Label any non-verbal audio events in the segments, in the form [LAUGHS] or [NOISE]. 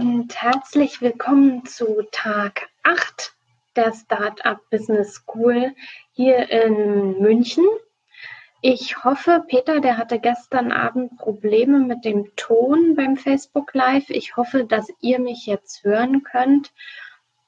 Und herzlich willkommen zu Tag 8 der Startup Business School hier in München. Ich hoffe, Peter, der hatte gestern Abend Probleme mit dem Ton beim Facebook Live. Ich hoffe, dass ihr mich jetzt hören könnt.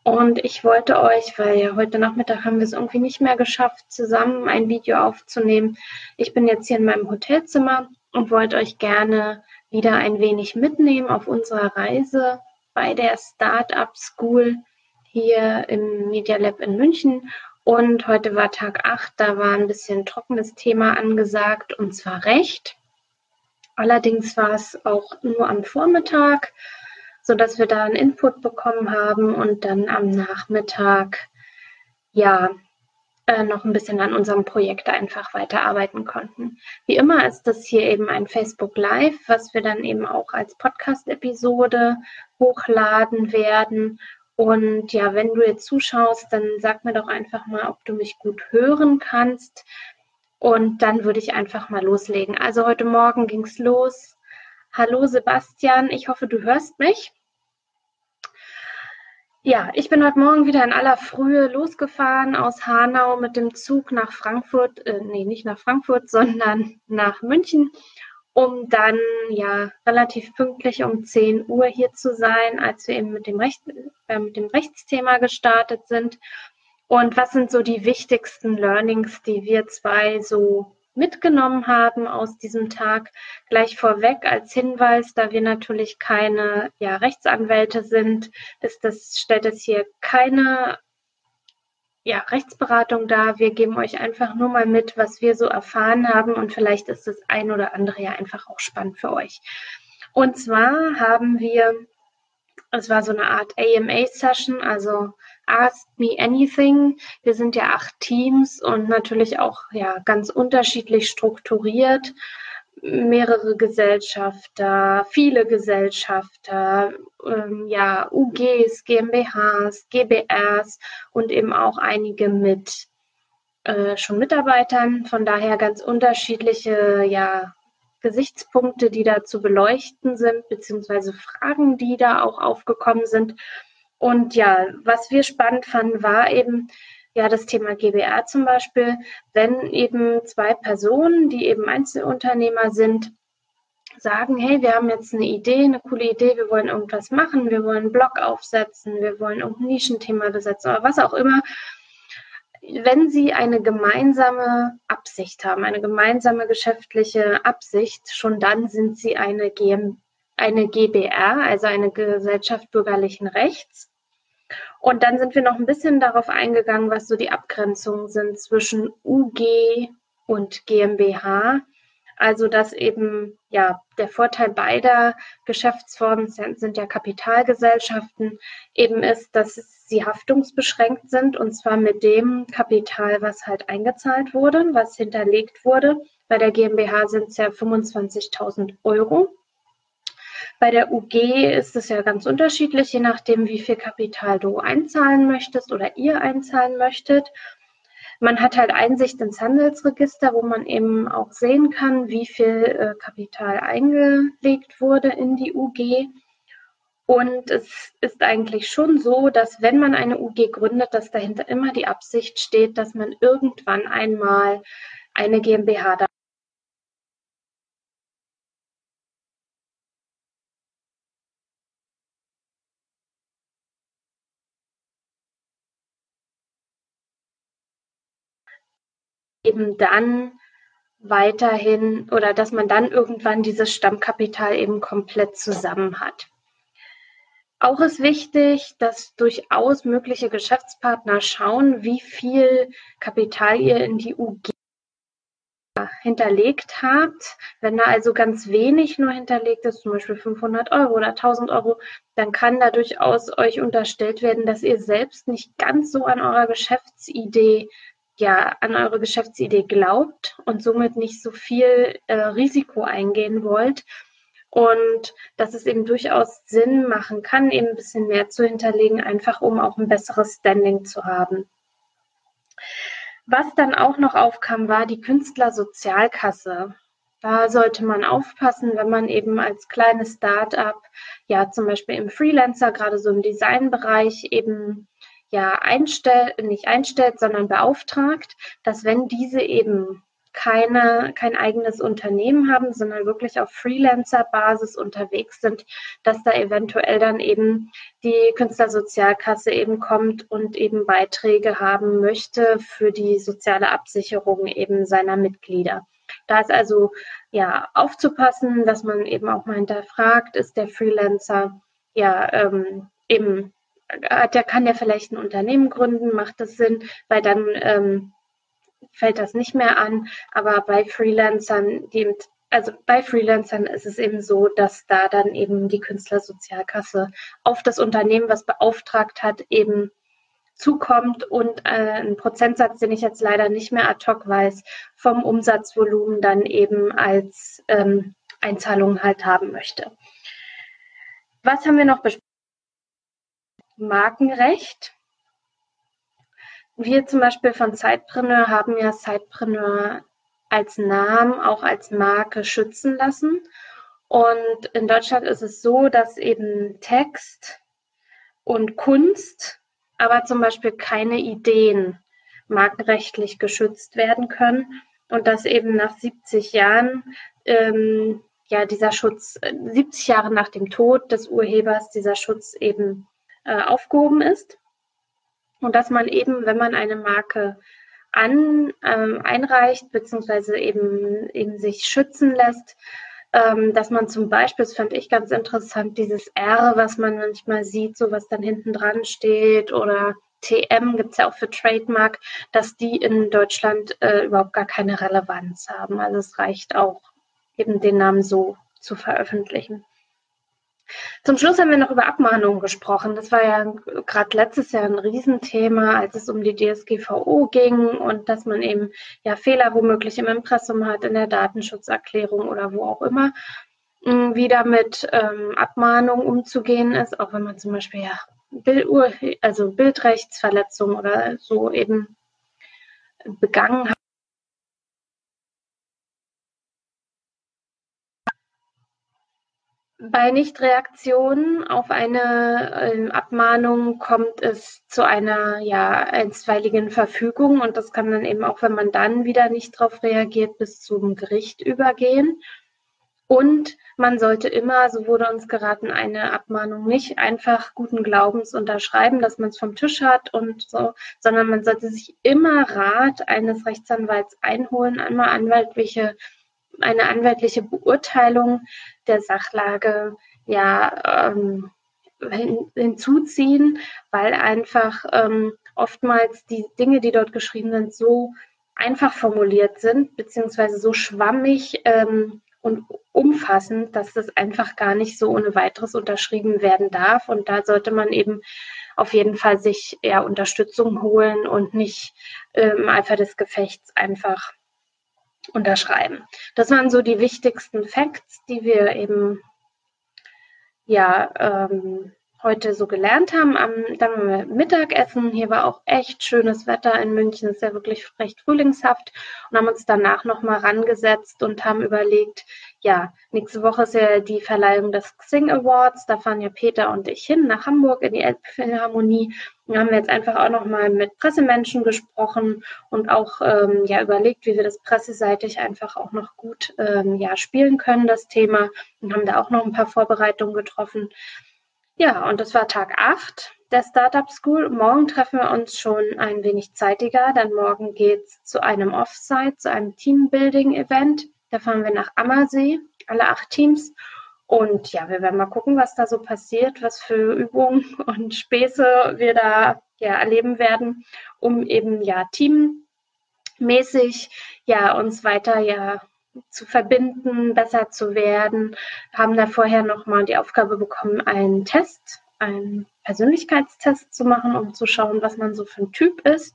Und ich wollte euch, weil ja heute Nachmittag haben wir es irgendwie nicht mehr geschafft, zusammen ein Video aufzunehmen. Ich bin jetzt hier in meinem Hotelzimmer und wollte euch gerne wieder ein wenig mitnehmen auf unserer Reise bei der Startup School hier im Media Lab in München. Und heute war Tag 8, da war ein bisschen trockenes Thema angesagt, und zwar Recht. Allerdings war es auch nur am Vormittag, sodass wir da einen Input bekommen haben und dann am Nachmittag, ja, äh, noch ein bisschen an unserem Projekt einfach weiterarbeiten konnten. Wie immer ist das hier eben ein Facebook Live, was wir dann eben auch als Podcast-Episode hochladen werden. Und ja, wenn du jetzt zuschaust, dann sag mir doch einfach mal, ob du mich gut hören kannst. Und dann würde ich einfach mal loslegen. Also heute Morgen ging es los. Hallo Sebastian, ich hoffe, du hörst mich. Ja, ich bin heute Morgen wieder in aller Frühe losgefahren aus Hanau mit dem Zug nach Frankfurt, äh, nee, nicht nach Frankfurt, [LAUGHS] sondern nach München, um dann ja relativ pünktlich um 10 Uhr hier zu sein, als wir eben mit dem, Recht, äh, mit dem Rechtsthema gestartet sind. Und was sind so die wichtigsten Learnings, die wir zwei so mitgenommen haben aus diesem Tag. Gleich vorweg als Hinweis, da wir natürlich keine ja, Rechtsanwälte sind, ist das, stellt es hier keine ja, Rechtsberatung dar. Wir geben euch einfach nur mal mit, was wir so erfahren haben und vielleicht ist das ein oder andere ja einfach auch spannend für euch. Und zwar haben wir, es war so eine Art AMA-Session, also Ask Me Anything. Wir sind ja acht Teams und natürlich auch ja ganz unterschiedlich strukturiert. Mehrere Gesellschafter, viele Gesellschafter, ähm, ja, UGs, GmbHs, GBRs und eben auch einige mit äh, schon Mitarbeitern. Von daher ganz unterschiedliche ja, Gesichtspunkte, die da zu beleuchten sind, beziehungsweise Fragen, die da auch aufgekommen sind. Und ja, was wir spannend fanden, war eben ja das Thema GBR zum Beispiel, wenn eben zwei Personen, die eben Einzelunternehmer sind, sagen, hey, wir haben jetzt eine Idee, eine coole Idee, wir wollen irgendwas machen, wir wollen einen Blog aufsetzen, wir wollen irgendein Nischenthema besetzen oder was auch immer. Wenn Sie eine gemeinsame Absicht haben, eine gemeinsame geschäftliche Absicht, schon dann sind Sie eine, GM, eine GBR, also eine Gesellschaft bürgerlichen Rechts. Und dann sind wir noch ein bisschen darauf eingegangen, was so die Abgrenzungen sind zwischen UG und GmbH. Also dass eben ja der Vorteil beider Geschäftsformen sind, ja Kapitalgesellschaften eben ist, dass sie haftungsbeschränkt sind und zwar mit dem Kapital, was halt eingezahlt wurde, was hinterlegt wurde. Bei der GmbH sind es ja 25.000 Euro bei der UG ist es ja ganz unterschiedlich, je nachdem, wie viel Kapital du einzahlen möchtest oder ihr einzahlen möchtet. Man hat halt Einsicht ins Handelsregister, wo man eben auch sehen kann, wie viel äh, Kapital eingelegt wurde in die UG. Und es ist eigentlich schon so, dass wenn man eine UG gründet, dass dahinter immer die Absicht steht, dass man irgendwann einmal eine GmbH eben dann weiterhin oder dass man dann irgendwann dieses Stammkapital eben komplett zusammen hat. Auch ist wichtig, dass durchaus mögliche Geschäftspartner schauen, wie viel Kapital ihr in die UG hinterlegt habt. Wenn da also ganz wenig nur hinterlegt ist, zum Beispiel 500 Euro oder 1000 Euro, dann kann da durchaus euch unterstellt werden, dass ihr selbst nicht ganz so an eurer Geschäftsidee ja an eure Geschäftsidee glaubt und somit nicht so viel äh, Risiko eingehen wollt. Und dass es eben durchaus Sinn machen kann, eben ein bisschen mehr zu hinterlegen, einfach um auch ein besseres Standing zu haben. Was dann auch noch aufkam, war die Künstlersozialkasse. Da sollte man aufpassen, wenn man eben als kleines Start-up, ja zum Beispiel im Freelancer, gerade so im Designbereich eben ja einstellt, nicht einstellt, sondern beauftragt, dass wenn diese eben keine, kein eigenes Unternehmen haben, sondern wirklich auf Freelancer-Basis unterwegs sind, dass da eventuell dann eben die Künstlersozialkasse eben kommt und eben Beiträge haben möchte für die soziale Absicherung eben seiner Mitglieder. Da ist also ja aufzupassen, dass man eben auch mal hinterfragt, ist der Freelancer ja ähm, eben der kann ja vielleicht ein Unternehmen gründen, macht das Sinn, weil dann ähm, fällt das nicht mehr an. Aber bei Freelancern, die, also bei Freelancern ist es eben so, dass da dann eben die Künstlersozialkasse auf das Unternehmen, was beauftragt hat, eben zukommt und äh, ein Prozentsatz, den ich jetzt leider nicht mehr ad hoc weiß, vom Umsatzvolumen dann eben als ähm, Einzahlung halt haben möchte. Was haben wir noch besprochen? Markenrecht. Wir zum Beispiel von Sidepreneur haben ja Sidepreneur als Namen, auch als Marke schützen lassen. Und in Deutschland ist es so, dass eben Text und Kunst, aber zum Beispiel keine Ideen markenrechtlich geschützt werden können und dass eben nach 70 Jahren ähm, ja dieser Schutz, 70 Jahre nach dem Tod des Urhebers, dieser Schutz eben äh, aufgehoben ist und dass man eben, wenn man eine Marke an, ähm, einreicht, beziehungsweise eben, eben sich schützen lässt, ähm, dass man zum Beispiel, das fand ich ganz interessant, dieses R, was man manchmal sieht, so was dann hinten dran steht oder TM gibt es ja auch für Trademark, dass die in Deutschland äh, überhaupt gar keine Relevanz haben. Also es reicht auch, eben den Namen so zu veröffentlichen. Zum Schluss haben wir noch über Abmahnungen gesprochen. Das war ja gerade letztes Jahr ein Riesenthema, als es um die DSGVO ging und dass man eben ja Fehler womöglich im Impressum hat, in der Datenschutzerklärung oder wo auch immer, mm, wie damit ähm, Abmahnungen umzugehen ist, auch wenn man zum Beispiel ja Bild, also Bildrechtsverletzung oder so eben begangen hat. Bei Nichtreaktion auf eine äh, Abmahnung kommt es zu einer ja, einstweiligen Verfügung und das kann dann eben auch, wenn man dann wieder nicht darauf reagiert, bis zum Gericht übergehen. Und man sollte immer, so wurde uns geraten, eine Abmahnung nicht einfach guten Glaubens unterschreiben, dass man es vom Tisch hat und so, sondern man sollte sich immer Rat eines Rechtsanwalts einholen, einmal anwaltliche eine anwaltliche Beurteilung der Sachlage ja ähm, hin, hinzuziehen, weil einfach ähm, oftmals die Dinge, die dort geschrieben sind, so einfach formuliert sind, beziehungsweise so schwammig ähm, und umfassend, dass das einfach gar nicht so ohne weiteres unterschrieben werden darf. Und da sollte man eben auf jeden Fall sich eher Unterstützung holen und nicht im ähm, Eifer des Gefechts einfach unterschreiben. Das waren so die wichtigsten Facts, die wir eben ja ähm, heute so gelernt haben. Am, dann haben wir Mittagessen. Hier war auch echt schönes Wetter in München. Ist ja wirklich recht frühlingshaft. Und haben uns danach nochmal rangesetzt und haben überlegt, ja, nächste Woche ist ja die Verleihung des Xing Awards. Da fahren ja Peter und ich hin nach Hamburg in die Elbphilharmonie. Da haben wir jetzt einfach auch nochmal mit Pressemenschen gesprochen und auch ähm, ja, überlegt, wie wir das presseseitig einfach auch noch gut ähm, ja, spielen können, das Thema. Und haben da auch noch ein paar Vorbereitungen getroffen. Ja, und das war Tag 8 der Startup School. Morgen treffen wir uns schon ein wenig zeitiger, denn morgen geht es zu einem Offsite, zu einem Teambuilding-Event. Da fahren wir nach Ammersee, alle acht Teams. Und ja, wir werden mal gucken, was da so passiert, was für Übungen [LAUGHS] und Späße wir da ja, erleben werden, um eben ja Team mäßig ja uns weiter ja zu verbinden, besser zu werden, haben da vorher nochmal die Aufgabe bekommen, einen Test, einen Persönlichkeitstest zu machen, um zu schauen, was man so für ein Typ ist.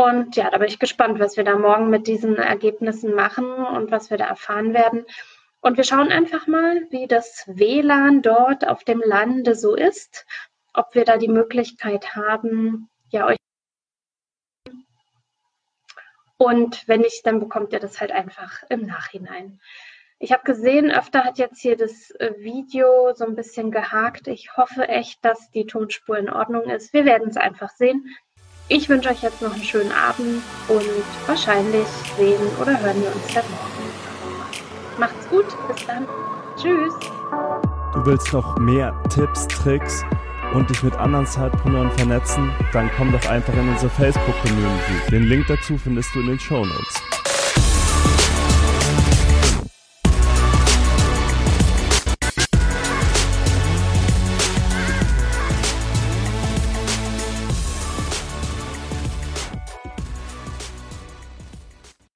Und ja, da bin ich gespannt, was wir da morgen mit diesen Ergebnissen machen und was wir da erfahren werden. Und wir schauen einfach mal, wie das WLAN dort auf dem Lande so ist, ob wir da die Möglichkeit haben, ja, euch. Und wenn nicht, dann bekommt ihr das halt einfach im Nachhinein. Ich habe gesehen, öfter hat jetzt hier das äh, Video so ein bisschen gehakt. Ich hoffe echt, dass die Tonspur in Ordnung ist. Wir werden es einfach sehen. Ich wünsche euch jetzt noch einen schönen Abend und wahrscheinlich sehen oder hören wir uns dann morgen. Macht's gut, bis dann. Tschüss. Du willst noch mehr Tipps, Tricks und dich mit anderen Zeitpreneuren vernetzen? Dann komm doch einfach in unsere Facebook-Community. Den Link dazu findest du in den Show Notes.